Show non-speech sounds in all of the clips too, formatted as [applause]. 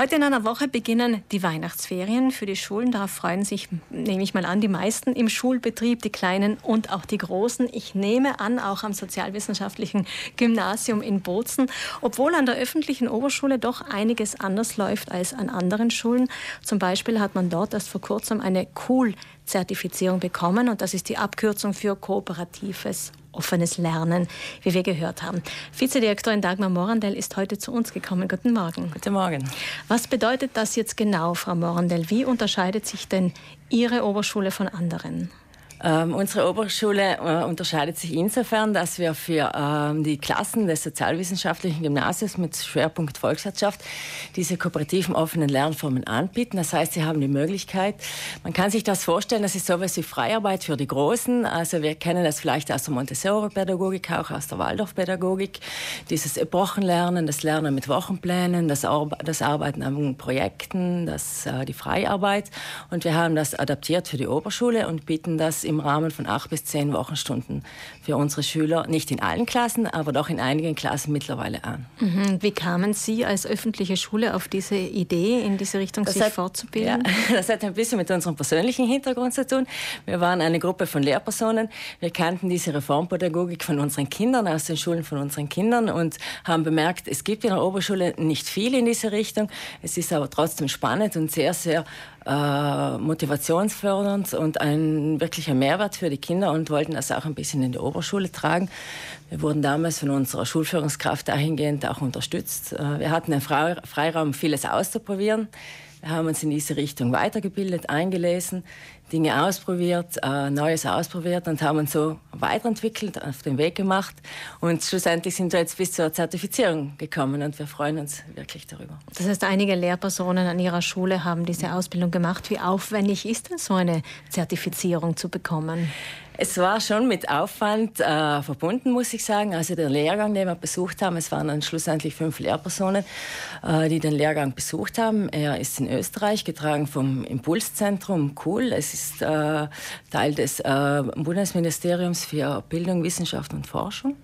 Heute in einer Woche beginnen die Weihnachtsferien für die Schulen. Darauf freuen sich, nehme ich mal an, die meisten im Schulbetrieb, die Kleinen und auch die Großen. Ich nehme an, auch am Sozialwissenschaftlichen Gymnasium in Bozen. Obwohl an der öffentlichen Oberschule doch einiges anders läuft als an anderen Schulen. Zum Beispiel hat man dort erst vor kurzem eine Cool Zertifizierung bekommen und das ist die Abkürzung für kooperatives offenes Lernen, wie wir gehört haben. Vizedirektorin Dagmar Morandell ist heute zu uns gekommen. Guten Morgen. Guten Morgen. Was bedeutet das jetzt genau, Frau Morandell? Wie unterscheidet sich denn Ihre Oberschule von anderen? Ähm, unsere Oberschule äh, unterscheidet sich insofern, dass wir für ähm, die Klassen des sozialwissenschaftlichen Gymnasiums mit Schwerpunkt Volkswirtschaft diese kooperativen offenen Lernformen anbieten. Das heißt, sie haben die Möglichkeit, man kann sich das vorstellen, das ist sowas wie Freiarbeit für die Großen. Also wir kennen das vielleicht aus der Montessori-Pädagogik, auch aus der Waldorf-Pädagogik. Dieses Epochenlernen, das Lernen mit Wochenplänen, das, Ar das Arbeiten an Projekten, das, äh, die Freiarbeit. Und wir haben das adaptiert für die Oberschule und bieten das im Rahmen von acht bis zehn Wochenstunden für unsere Schüler, nicht in allen Klassen, aber doch in einigen Klassen mittlerweile an. Mhm. Wie kamen Sie als öffentliche Schule auf diese Idee, in diese Richtung das sich hat, fortzubilden? Ja, [laughs] das hat ein bisschen mit unserem persönlichen Hintergrund zu tun. Wir waren eine Gruppe von Lehrpersonen. Wir kannten diese Reformpädagogik von unseren Kindern, aus den Schulen von unseren Kindern und haben bemerkt, es gibt in der Oberschule nicht viel in diese Richtung. Es ist aber trotzdem spannend und sehr, sehr äh, motivationsfördernd und ein wirklicher Mehrwert für die Kinder und wollten das auch ein bisschen in die Oberschule tragen. Wir wurden damals von unserer Schulführungskraft dahingehend auch unterstützt. Äh, wir hatten einen Freiraum, vieles auszuprobieren. Wir haben uns in diese Richtung weitergebildet, eingelesen, Dinge ausprobiert, äh, Neues ausprobiert und haben uns so weiterentwickelt, auf den Weg gemacht. Und schlussendlich sind wir jetzt bis zur Zertifizierung gekommen und wir freuen uns wirklich darüber. Das heißt, einige Lehrpersonen an Ihrer Schule haben diese Ausbildung gemacht. Wie aufwendig ist denn so eine Zertifizierung zu bekommen? Es war schon mit Aufwand äh, verbunden, muss ich sagen. Also der Lehrgang, den wir besucht haben, es waren dann schlussendlich fünf Lehrpersonen, äh, die den Lehrgang besucht haben. Er ist in Österreich, getragen vom Impulszentrum KUL. Es ist äh, Teil des äh, Bundesministeriums für Bildung, Wissenschaft und Forschung.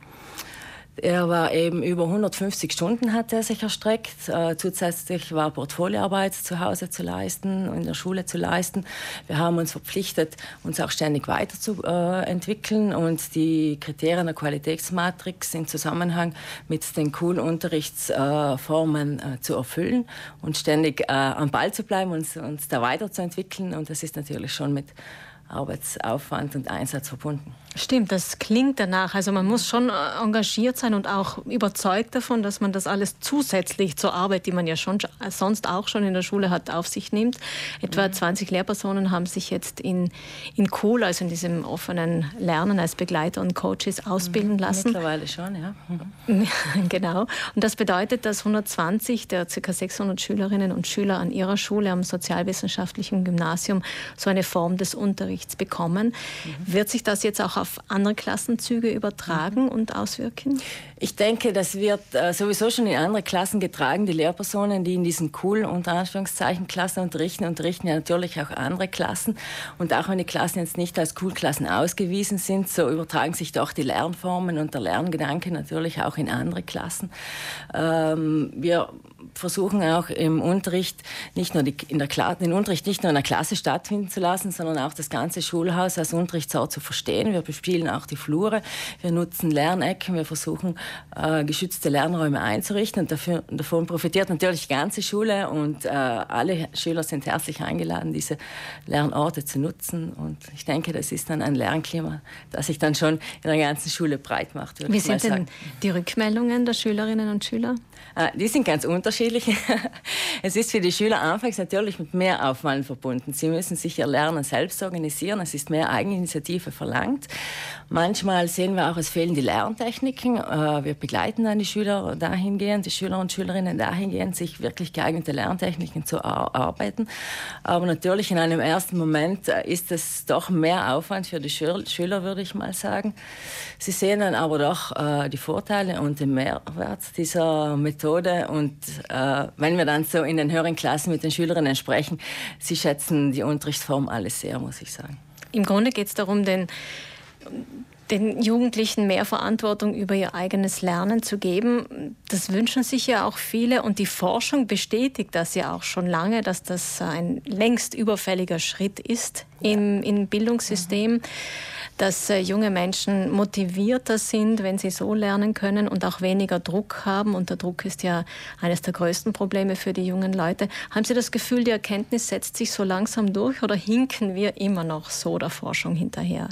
Er war eben über 150 Stunden hat er sich erstreckt. Äh, zusätzlich war Portfolioarbeit zu Hause zu leisten, in der Schule zu leisten. Wir haben uns verpflichtet, uns auch ständig weiterzuentwickeln äh, und die Kriterien der Qualitätsmatrix im Zusammenhang mit den coolen Unterrichtsformen äh, zu erfüllen und ständig äh, am Ball zu bleiben und uns da weiterzuentwickeln. Und das ist natürlich schon mit Arbeitsaufwand und Einsatz verbunden. Stimmt, das klingt danach. Also man muss schon äh, engagiert sein und auch überzeugt davon, dass man das alles zusätzlich zur Arbeit, die man ja schon sonst auch schon in der Schule hat, auf sich nimmt. Etwa 20 mhm. Lehrpersonen haben sich jetzt in, in Kohl, also in diesem offenen Lernen als Begleiter und Coaches ausbilden mhm. lassen. Mittlerweile schon, ja. Mhm. [laughs] genau. Und das bedeutet, dass 120 der ca. 600 Schülerinnen und Schüler an ihrer Schule am sozialwissenschaftlichen Gymnasium so eine Form des Unterrichts bekommen. Mhm. Wird sich das jetzt auch auf auf andere Klassenzüge übertragen und auswirken? Ich denke, das wird äh, sowieso schon in andere Klassen getragen. Die Lehrpersonen, die in diesen coolen, unter Anführungszeichen, Klassen unterrichten, unterrichten ja natürlich auch andere Klassen. Und auch wenn die Klassen jetzt nicht als Cool-Klassen ausgewiesen sind, so übertragen sich doch die Lernformen und der Lerngedanke natürlich auch in andere Klassen. Ähm, wir versuchen auch im Unterricht nicht nur die, in der Kla den Unterricht nicht nur in der Klasse stattfinden zu lassen, sondern auch das ganze Schulhaus als Unterrichtsort zu verstehen. Wir bespielen auch die Flure, wir nutzen Lernecken, wir versuchen äh, geschützte Lernräume einzurichten und dafür, davon profitiert natürlich die ganze Schule und äh, alle Schüler sind herzlich eingeladen, diese Lernorte zu nutzen und ich denke, das ist dann ein Lernklima, das sich dann schon in der ganzen Schule breit macht. Wie sind denn die Rückmeldungen der Schülerinnen und Schüler? Äh, die sind ganz unterschiedlich. [laughs] es ist für die Schüler anfangs natürlich mit mehr Aufwand verbunden. Sie müssen sich ihr Lernen selbst organisieren. Es ist mehr Eigeninitiative verlangt. Manchmal sehen wir auch, es fehlen die Lerntechniken. Äh, wir begleiten dann die Schüler dahingehend, die Schüler und Schülerinnen dahingehend, sich wirklich geeignete Lerntechniken zu erarbeiten. Aber natürlich in einem ersten Moment äh, ist es doch mehr Aufwand für die Schüler, würde ich mal sagen. Sie sehen dann aber doch die Vorteile und den Mehrwert dieser Methode Methode. Und äh, wenn wir dann so in den höheren Klassen mit den Schülerinnen sprechen, sie schätzen die Unterrichtsform alles sehr, muss ich sagen. Im Grunde geht es darum, den den Jugendlichen mehr Verantwortung über ihr eigenes Lernen zu geben. Das wünschen sich ja auch viele und die Forschung bestätigt das ja auch schon lange, dass das ein längst überfälliger Schritt ist im, im Bildungssystem. dass äh, junge Menschen motivierter sind, wenn sie so lernen können und auch weniger Druck haben. Und der Druck ist ja eines der größten Probleme für die jungen Leute. Haben Sie das Gefühl, die Erkenntnis setzt sich so langsam durch oder hinken wir immer noch so der Forschung hinterher?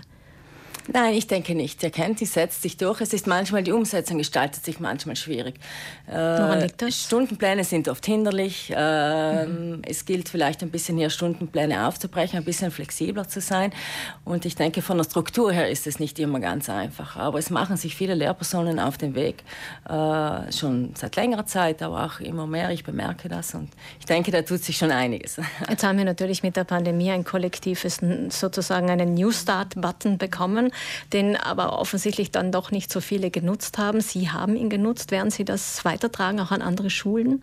Nein, ich denke nicht. Die Erkenntnis setzt sich durch. Es ist manchmal, die Umsetzung gestaltet sich manchmal schwierig. Woran äh, liegt das? Stundenpläne sind oft hinderlich. Mhm. Es gilt vielleicht ein bisschen hier Stundenpläne aufzubrechen, ein bisschen flexibler zu sein. Und ich denke, von der Struktur her ist es nicht immer ganz einfach. Aber es machen sich viele Lehrpersonen auf den Weg, äh, schon seit längerer Zeit, aber auch immer mehr. Ich bemerke das und ich denke, da tut sich schon einiges. Jetzt haben wir natürlich mit der Pandemie ein kollektives, sozusagen einen New Start-Button bekommen den aber offensichtlich dann doch nicht so viele genutzt haben. Sie haben ihn genutzt. Werden Sie das weitertragen, auch an andere Schulen?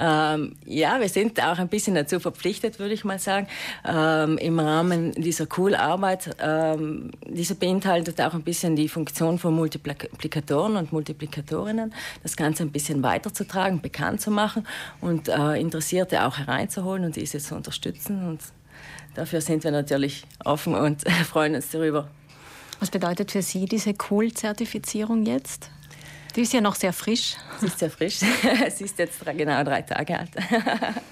Ähm, ja, wir sind auch ein bisschen dazu verpflichtet, würde ich mal sagen, ähm, im Rahmen dieser Cool-Arbeit. Ähm, diese beinhaltet auch ein bisschen die Funktion von Multiplikatoren und Multiplikatorinnen, das Ganze ein bisschen weiterzutragen, bekannt zu machen und äh, Interessierte auch hereinzuholen und diese zu unterstützen. Und dafür sind wir natürlich offen und [laughs] freuen uns darüber. Was bedeutet für Sie diese Cool-Zertifizierung jetzt? Die ist ja noch sehr frisch. Sie ist sehr frisch. [laughs] Sie ist jetzt genau drei Tage alt.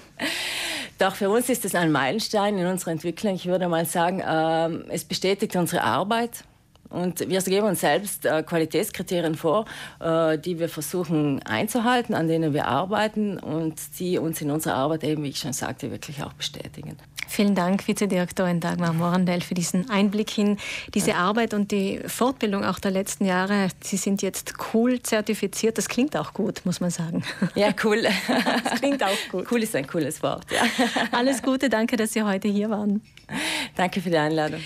[laughs] Doch für uns ist es ein Meilenstein in unserer Entwicklung. Ich würde mal sagen, ähm, es bestätigt unsere Arbeit. Und wir geben uns selbst äh, Qualitätskriterien vor, äh, die wir versuchen einzuhalten, an denen wir arbeiten und die uns in unserer Arbeit eben, wie ich schon sagte, wirklich auch bestätigen. Vielen Dank, Vizedirektorin Dagmar Morandell, für diesen Einblick in diese Arbeit und die Fortbildung auch der letzten Jahre. Sie sind jetzt cool zertifiziert. Das klingt auch gut, muss man sagen. Ja, cool. [laughs] Das klingt auch gut. Cool ist ein cooles Wort. Ja. Alles Gute, danke, dass Sie heute hier waren. Danke für die Einladung.